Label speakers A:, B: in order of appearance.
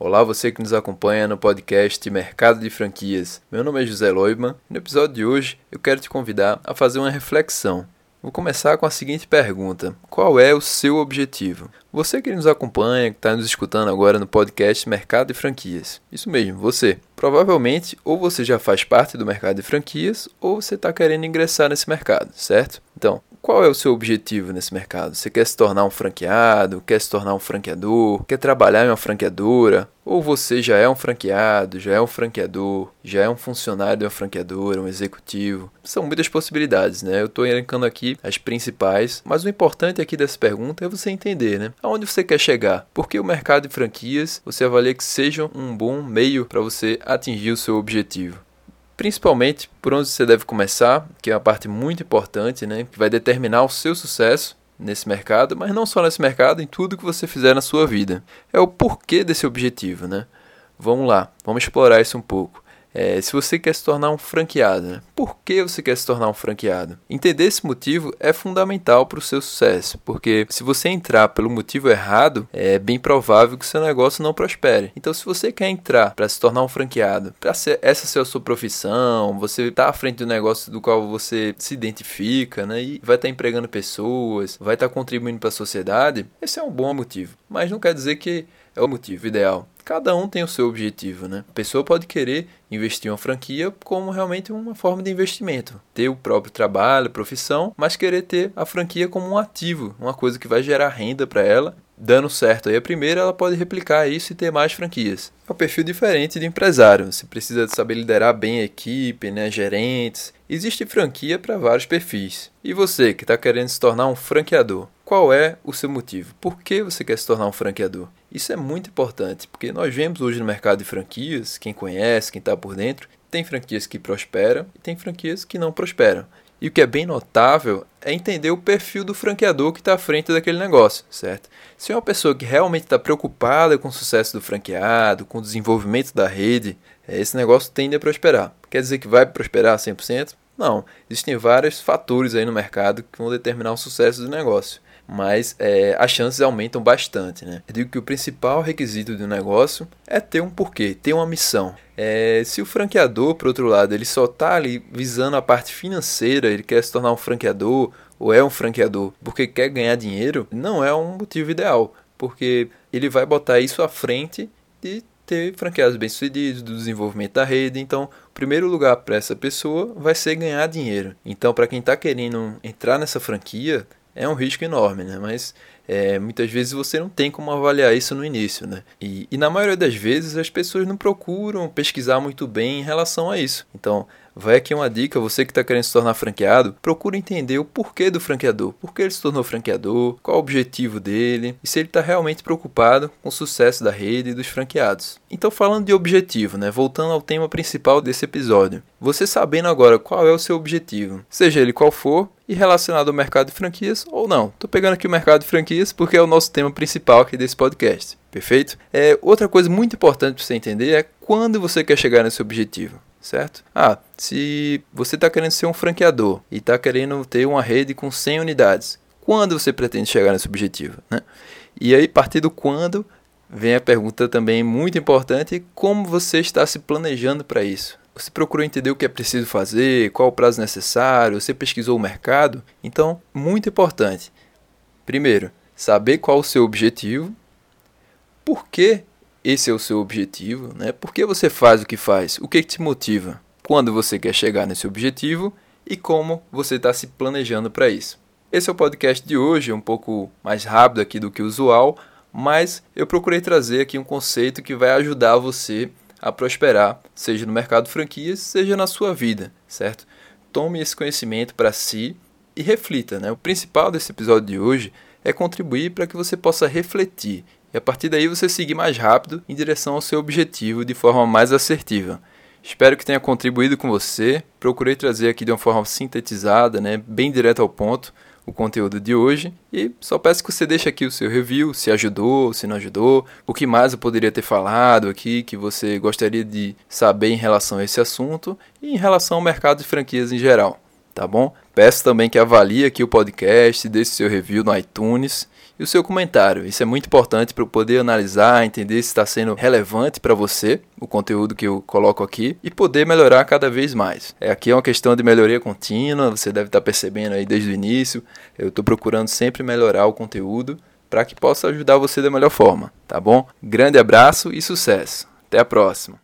A: Olá, você que nos acompanha no podcast Mercado de Franquias. Meu nome é José Loiban e no episódio de hoje eu quero te convidar a fazer uma reflexão. Vou começar com a seguinte pergunta: Qual é o seu objetivo? Você que nos acompanha, que está nos escutando agora no podcast Mercado de Franquias. Isso mesmo, você. Provavelmente, ou você já faz parte do mercado de franquias, ou você está querendo ingressar nesse mercado, certo? Então, qual é o seu objetivo nesse mercado? Você quer se tornar um franqueado? Quer se tornar um franqueador? Quer trabalhar em uma franqueadora? Ou você já é um franqueado, já é um franqueador, já é um funcionário de uma franqueadora, um executivo? São muitas possibilidades, né? Eu estou elencando aqui as principais, mas o importante aqui dessa pergunta é você entender, né? Aonde você quer chegar? Porque o mercado de franquias você avalia que seja um bom meio para você atingir o seu objetivo principalmente por onde você deve começar, que é uma parte muito importante, né, que vai determinar o seu sucesso nesse mercado, mas não só nesse mercado, em tudo que você fizer na sua vida. É o porquê desse objetivo, né? Vamos lá, vamos explorar isso um pouco. É, se você quer se tornar um franqueado, né? por que você quer se tornar um franqueado? Entender esse motivo é fundamental para o seu sucesso, porque se você entrar pelo motivo errado, é bem provável que seu negócio não prospere. Então, se você quer entrar para se tornar um franqueado, para essa ser a sua profissão, você está à frente do negócio do qual você se identifica, né? E vai estar tá empregando pessoas, vai estar tá contribuindo para a sociedade, esse é um bom motivo. Mas não quer dizer que é o motivo ideal. Cada um tem o seu objetivo, né? A pessoa pode querer investir uma franquia como realmente uma forma de investimento, ter o próprio trabalho, profissão, mas querer ter a franquia como um ativo, uma coisa que vai gerar renda para ela dando certo aí a primeira, ela pode replicar isso e ter mais franquias. É um perfil diferente de empresário. Você precisa saber liderar bem a equipe, né, gerentes. Existe franquia para vários perfis. E você que está querendo se tornar um franqueador, qual é o seu motivo? Por que você quer se tornar um franqueador? Isso é muito importante, porque nós vemos hoje no mercado de franquias, quem conhece, quem está por dentro, tem franquias que prosperam e tem franquias que não prosperam. E o que é bem notável é entender o perfil do franqueador que está à frente daquele negócio, certo? Se é uma pessoa que realmente está preocupada com o sucesso do franqueado, com o desenvolvimento da rede, é, esse negócio tende a prosperar. Quer dizer que vai prosperar 100%? Não. Existem vários fatores aí no mercado que vão determinar o sucesso do negócio mas é, as chances aumentam bastante. Né? Eu digo que o principal requisito de um negócio é ter um porquê, ter uma missão. É, se o franqueador, por outro lado, ele só está ali visando a parte financeira, ele quer se tornar um franqueador ou é um franqueador porque quer ganhar dinheiro, não é um motivo ideal, porque ele vai botar isso à frente de ter franqueados bem-sucedidos, do desenvolvimento da rede. Então, o primeiro lugar para essa pessoa vai ser ganhar dinheiro. Então, para quem está querendo entrar nessa franquia, é um risco enorme, né? Mas é, muitas vezes você não tem como avaliar isso no início, né? E, e na maioria das vezes as pessoas não procuram pesquisar muito bem em relação a isso. Então, vai aqui uma dica, você que está querendo se tornar franqueado, procura entender o porquê do franqueador, por que ele se tornou franqueador, qual o objetivo dele e se ele está realmente preocupado com o sucesso da rede e dos franqueados. Então, falando de objetivo, né, voltando ao tema principal desse episódio, você sabendo agora qual é o seu objetivo, seja ele qual for, e relacionado ao mercado de franquias ou não. Estou pegando aqui o mercado de franquias porque é o nosso tema principal aqui desse podcast. Perfeito? É, outra coisa muito importante para você entender é quando você quer chegar nesse objetivo certo? Ah, se você está querendo ser um franqueador e está querendo ter uma rede com 100 unidades, quando você pretende chegar nesse objetivo? Né? E aí, a partir do quando, vem a pergunta também muito importante: como você está se planejando para isso? Você procurou entender o que é preciso fazer, qual o prazo necessário, você pesquisou o mercado? Então, muito importante. Primeiro, saber qual o seu objetivo, por que esse é o seu objetivo, né? Por que você faz o que faz? O que te motiva? Quando você quer chegar nesse objetivo e como você está se planejando para isso. Esse é o podcast de hoje, um pouco mais rápido aqui do que o usual, mas eu procurei trazer aqui um conceito que vai ajudar você a prosperar, seja no mercado franquias, seja na sua vida, certo? Tome esse conhecimento para si e reflita, né? O principal desse episódio de hoje é contribuir para que você possa refletir e a partir daí você seguir mais rápido em direção ao seu objetivo de forma mais assertiva. Espero que tenha contribuído com você. Procurei trazer aqui de uma forma sintetizada, né, bem direto ao ponto, o conteúdo de hoje. E só peço que você deixe aqui o seu review, se ajudou, se não ajudou, o que mais eu poderia ter falado aqui que você gostaria de saber em relação a esse assunto e em relação ao mercado de franquias em geral. Tá bom? Peço também que avalie aqui o podcast, deixe seu review no iTunes e o seu comentário. Isso é muito importante para eu poder analisar, entender se está sendo relevante para você o conteúdo que eu coloco aqui e poder melhorar cada vez mais. É, aqui é uma questão de melhoria contínua, você deve estar tá percebendo aí desde o início. Eu estou procurando sempre melhorar o conteúdo para que possa ajudar você da melhor forma, tá bom? Grande abraço e sucesso. Até a próxima.